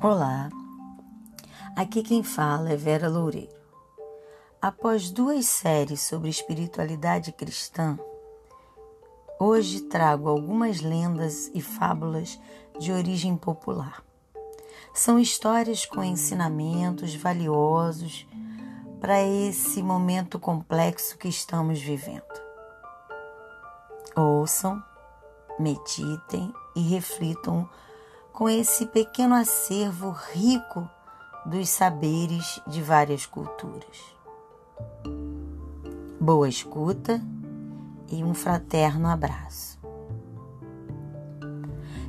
Olá, aqui quem fala é Vera Loureiro. Após duas séries sobre espiritualidade cristã, hoje trago algumas lendas e fábulas de origem popular. São histórias com ensinamentos valiosos para esse momento complexo que estamos vivendo. Ouçam, meditem e reflitam com esse pequeno acervo rico dos saberes de várias culturas. Boa escuta e um fraterno abraço.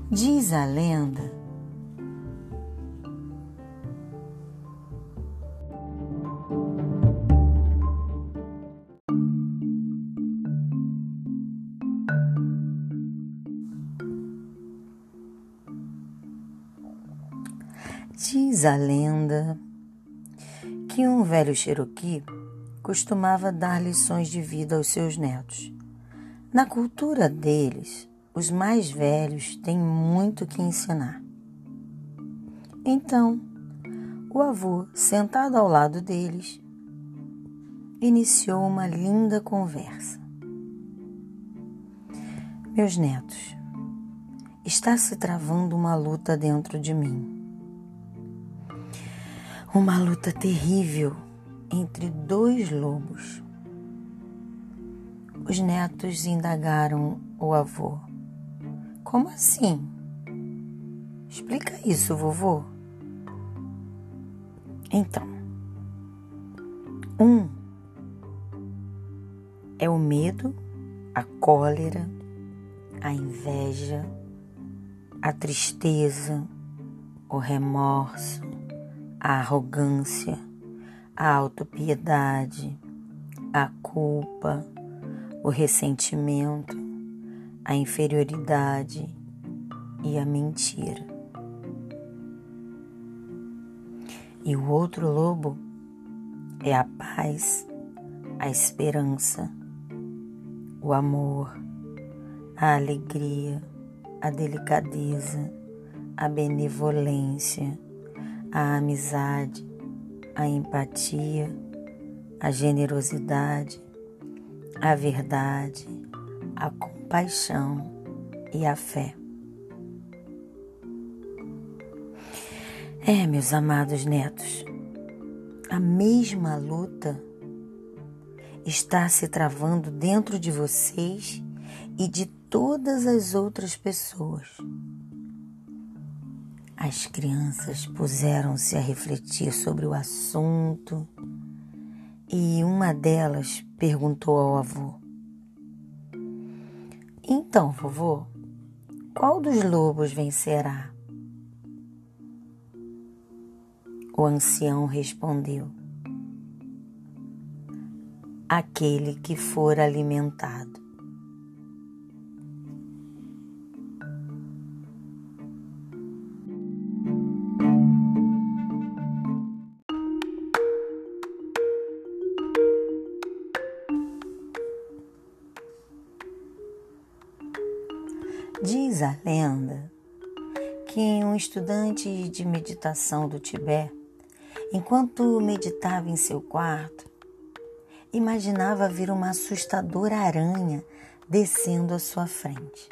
Diz a lenda Diz a lenda que um velho Cherokee costumava dar lições de vida aos seus netos. Na cultura deles, os mais velhos têm muito que ensinar. Então, o avô, sentado ao lado deles, iniciou uma linda conversa. Meus netos, está se travando uma luta dentro de mim uma luta terrível entre dois lobos. Os netos indagaram o avô. Como assim? Explica isso, vovô. Então, um é o medo, a cólera, a inveja, a tristeza, o remorso, a arrogância, a autopiedade, a culpa, o ressentimento, a inferioridade e a mentira. E o outro lobo é a paz, a esperança, o amor, a alegria, a delicadeza, a benevolência a amizade, a empatia, a generosidade, a verdade, a compaixão e a fé. É, meus amados netos, a mesma luta está se travando dentro de vocês e de todas as outras pessoas. As crianças puseram-se a refletir sobre o assunto e uma delas perguntou ao avô: Então, vovô, qual dos lobos vencerá? O ancião respondeu: Aquele que for alimentado. Estudante de meditação do Tibete, enquanto meditava em seu quarto, imaginava ver uma assustadora aranha descendo à sua frente.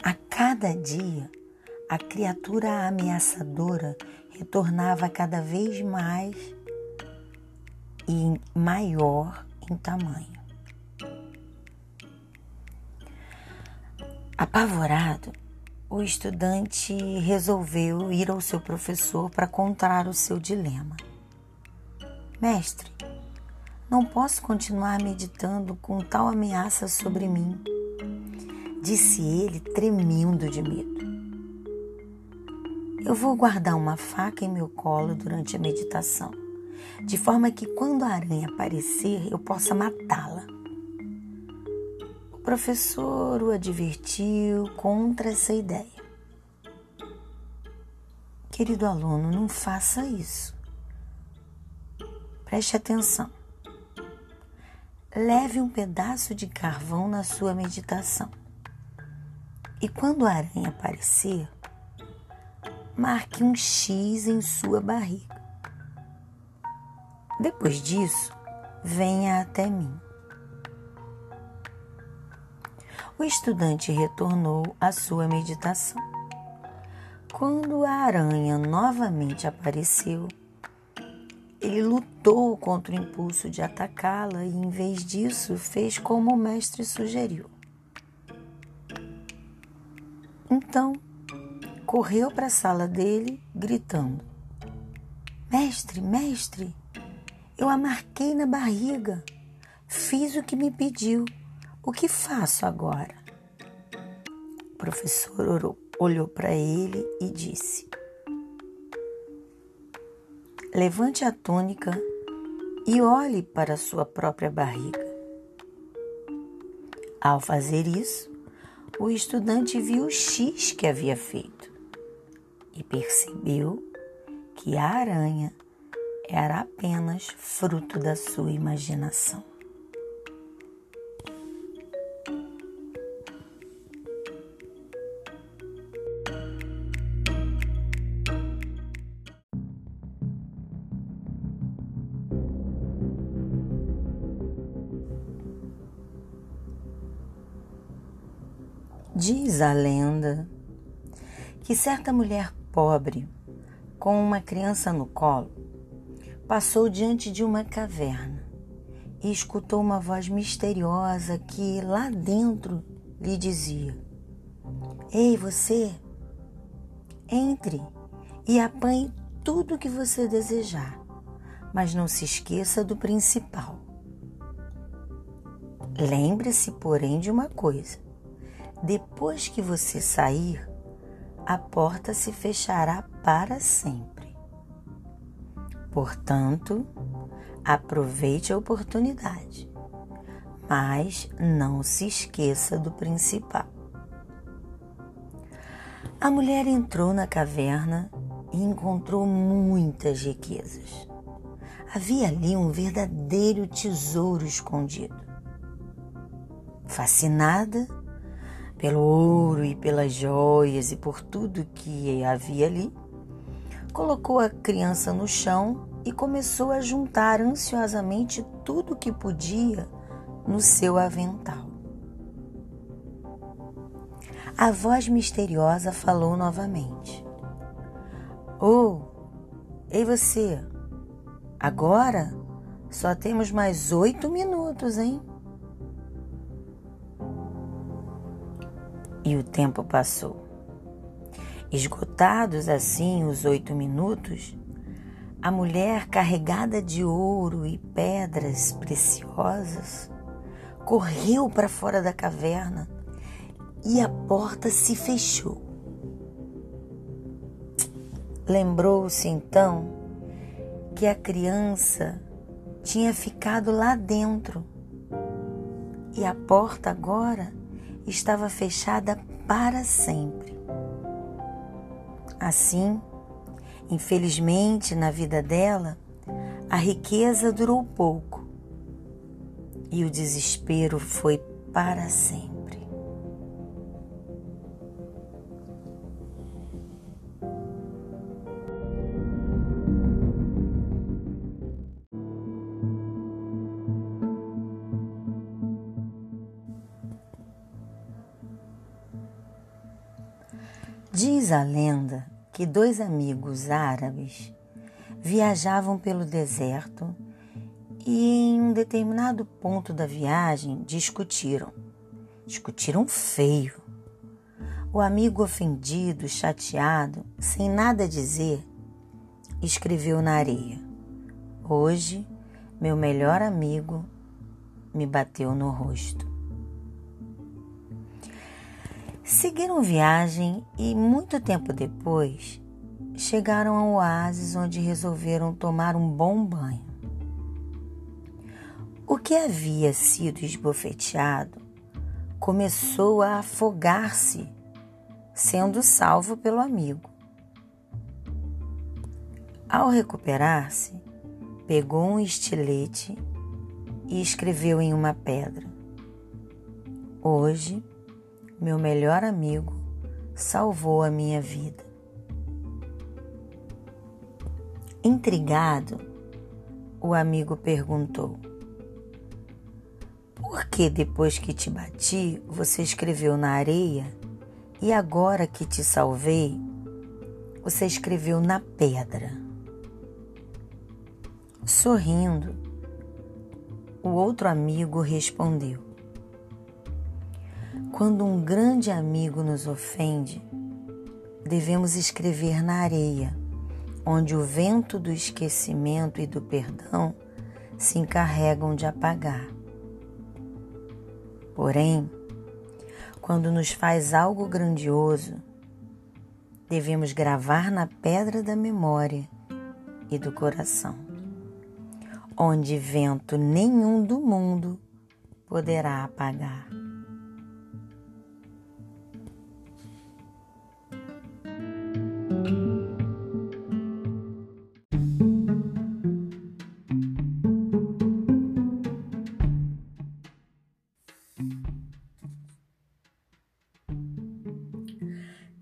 A cada dia, a criatura ameaçadora retornava cada vez mais e maior em tamanho. Apavorado, o estudante resolveu ir ao seu professor para contar o seu dilema. Mestre, não posso continuar meditando com tal ameaça sobre mim, disse ele, tremendo de medo. Eu vou guardar uma faca em meu colo durante a meditação, de forma que quando a aranha aparecer eu possa matá-la professor o advertiu contra essa ideia. Querido aluno, não faça isso. Preste atenção. Leve um pedaço de carvão na sua meditação. E quando a aranha aparecer, marque um X em sua barriga. Depois disso, venha até mim. O estudante retornou à sua meditação. Quando a aranha novamente apareceu, ele lutou contra o impulso de atacá-la e, em vez disso, fez como o mestre sugeriu. Então, correu para a sala dele, gritando: Mestre, mestre, eu a marquei na barriga, fiz o que me pediu, o que faço agora? O professor olhou para ele e disse: Levante a túnica e olhe para sua própria barriga. Ao fazer isso, o estudante viu o X que havia feito e percebeu que a aranha era apenas fruto da sua imaginação. A lenda que certa mulher pobre, com uma criança no colo, passou diante de uma caverna e escutou uma voz misteriosa que lá dentro lhe dizia: Ei, você, entre e apanhe tudo o que você desejar, mas não se esqueça do principal. Lembre-se, porém, de uma coisa depois que você sair, a porta se fechará para sempre. Portanto, aproveite a oportunidade, mas não se esqueça do principal. A mulher entrou na caverna e encontrou muitas riquezas. Havia ali um verdadeiro tesouro escondido. Fascinada, pelo ouro e pelas joias e por tudo que havia ali, colocou a criança no chão e começou a juntar ansiosamente tudo que podia no seu avental. A voz misteriosa falou novamente: Oh, ei você, agora só temos mais oito minutos, hein? E o tempo passou. Esgotados assim os oito minutos, a mulher, carregada de ouro e pedras preciosas, correu para fora da caverna e a porta se fechou. Lembrou-se então que a criança tinha ficado lá dentro e a porta agora estava fechada para sempre. Assim, infelizmente, na vida dela, a riqueza durou pouco e o desespero foi para sempre. Diz a lenda que dois amigos árabes viajavam pelo deserto e em um determinado ponto da viagem discutiram. Discutiram feio. O amigo ofendido, chateado, sem nada dizer, escreveu na areia: Hoje, meu melhor amigo me bateu no rosto. Seguiram viagem e, muito tempo depois, chegaram a um oásis onde resolveram tomar um bom banho. O que havia sido esbofeteado começou a afogar-se, sendo salvo pelo amigo. Ao recuperar-se, pegou um estilete e escreveu em uma pedra: Hoje meu melhor amigo salvou a minha vida. Intrigado, o amigo perguntou: Por que depois que te bati você escreveu na areia e agora que te salvei você escreveu na pedra? Sorrindo, o outro amigo respondeu: Quando um grande amigo nos ofende, devemos escrever na areia onde o vento do esquecimento e do perdão se encarregam de apagar. Porém, quando nos faz algo grandioso, devemos gravar na pedra da memória e do coração, onde vento nenhum do mundo poderá apagar.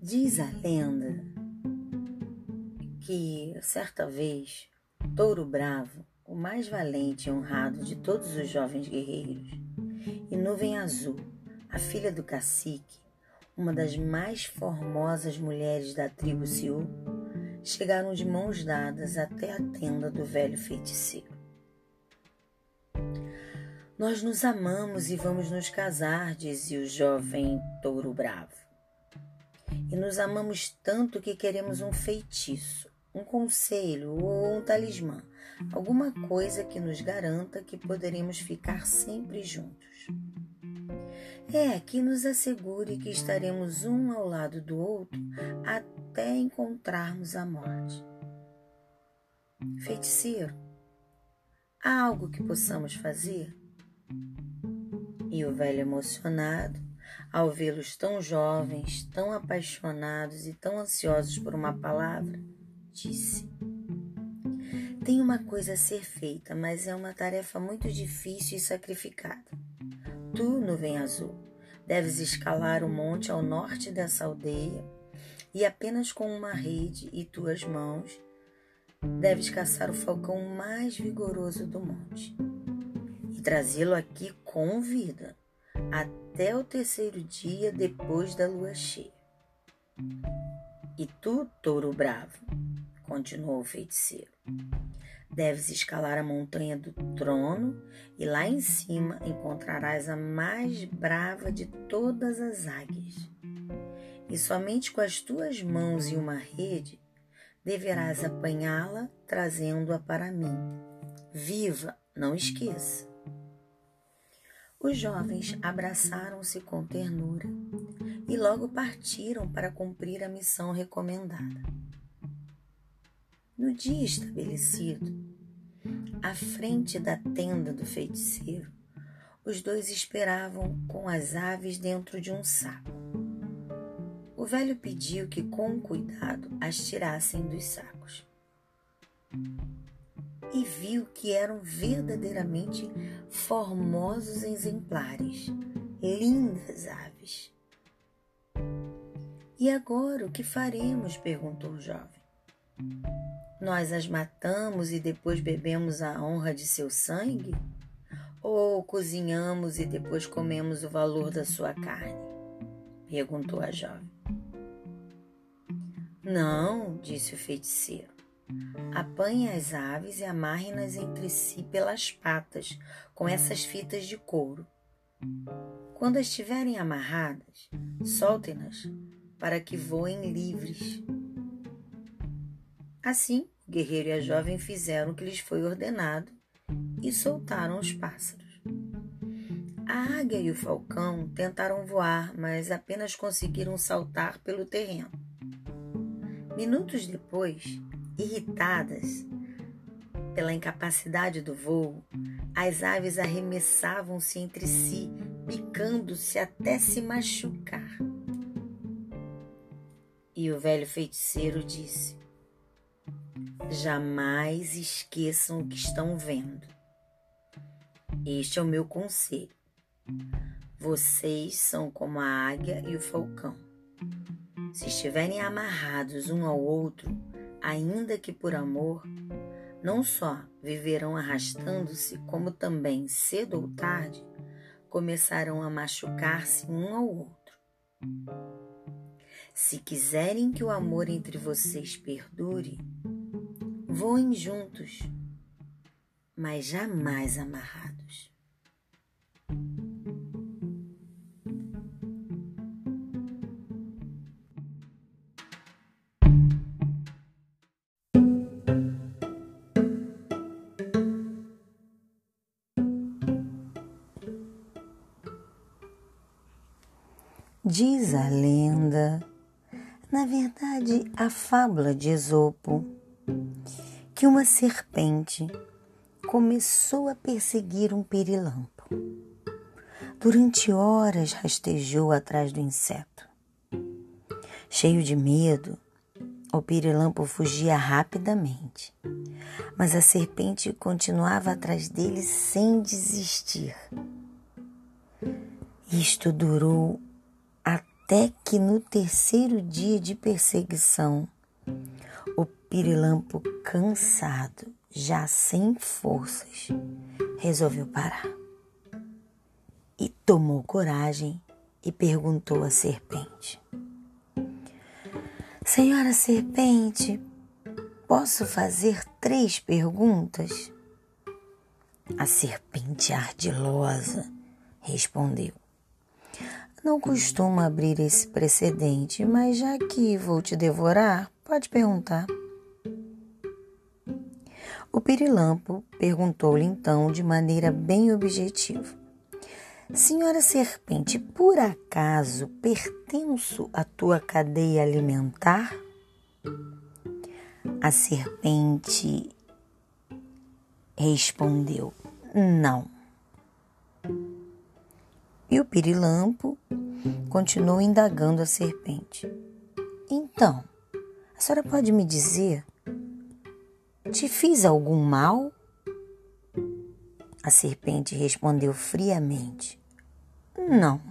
Diz a lenda que, certa vez, Touro Bravo, o mais valente e honrado de todos os jovens guerreiros, e Nuvem Azul, a filha do cacique, uma das mais formosas mulheres da tribo Siu, chegaram de mãos dadas até a tenda do velho feiticeiro. Nós nos amamos e vamos nos casar, dizia o jovem touro bravo e nos amamos tanto que queremos um feitiço, um conselho ou um talismã, alguma coisa que nos garanta que poderemos ficar sempre juntos. É, que nos assegure que estaremos um ao lado do outro até encontrarmos a morte. Feiticeiro, há algo que possamos fazer? E o velho emocionado ao vê-los tão jovens, tão apaixonados e tão ansiosos por uma palavra, disse: Tem uma coisa a ser feita, mas é uma tarefa muito difícil e sacrificada. Tu, nuvem azul, deves escalar o monte ao norte dessa aldeia e apenas com uma rede e tuas mãos deves caçar o falcão mais vigoroso do monte e trazê-lo aqui com vida até o terceiro dia depois da lua cheia. E tu, touro bravo, continuou o feiticeiro, deves escalar a montanha do trono e lá em cima encontrarás a mais brava de todas as águias. E somente com as tuas mãos e uma rede deverás apanhá-la trazendo-a para mim. Viva, não esqueça. Os jovens abraçaram-se com ternura e logo partiram para cumprir a missão recomendada. No dia estabelecido, à frente da tenda do feiticeiro, os dois esperavam com as aves dentro de um saco. O velho pediu que, com cuidado, as tirassem dos sacos e viu que eram verdadeiramente formosos exemplares, lindas aves. E agora o que faremos? perguntou o jovem. Nós as matamos e depois bebemos a honra de seu sangue? Ou cozinhamos e depois comemos o valor da sua carne? perguntou a jovem. Não, disse o feiticeiro. Apanhe as aves e amarre-nas entre si pelas patas com essas fitas de couro. Quando estiverem amarradas, solte-nas para que voem livres. Assim, o guerreiro e a jovem fizeram o que lhes foi ordenado e soltaram os pássaros. A águia e o falcão tentaram voar, mas apenas conseguiram saltar pelo terreno. Minutos depois, Irritadas pela incapacidade do voo, as aves arremessavam-se entre si, picando-se até se machucar. E o velho feiticeiro disse: Jamais esqueçam o que estão vendo. Este é o meu conselho. Vocês são como a águia e o falcão. Se estiverem amarrados um ao outro, ainda que por amor, não só viverão arrastando-se, como também, cedo ou tarde, começarão a machucar-se um ao outro. Se quiserem que o amor entre vocês perdure, voem juntos, mas jamais amarrados. Diz a lenda, na verdade a fábula de Esopo, que uma serpente começou a perseguir um pirilampo. Durante horas rastejou atrás do inseto. Cheio de medo, o pirilampo fugia rapidamente, mas a serpente continuava atrás dele sem desistir. Isto durou até que no terceiro dia de perseguição, o pirilampo, cansado, já sem forças, resolveu parar. E tomou coragem e perguntou à serpente: Senhora serpente, posso fazer três perguntas? A serpente ardilosa respondeu: não costumo abrir esse precedente, mas já que vou te devorar, pode perguntar. O pirilampo perguntou-lhe então de maneira bem objetiva: Senhora serpente, por acaso pertenço à tua cadeia alimentar? A serpente respondeu: Não. E o pirilampo continuou indagando a serpente. Então, a senhora pode me dizer? Te fiz algum mal? A serpente respondeu friamente: Não.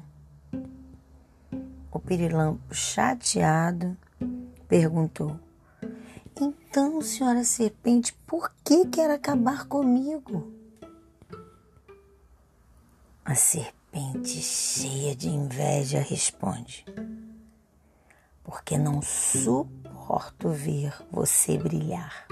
O pirilampo, chateado, perguntou: Então, senhora serpente, por que quer acabar comigo? A serpente serpente, cheia de inveja, responde: Porque não suporto ver você brilhar.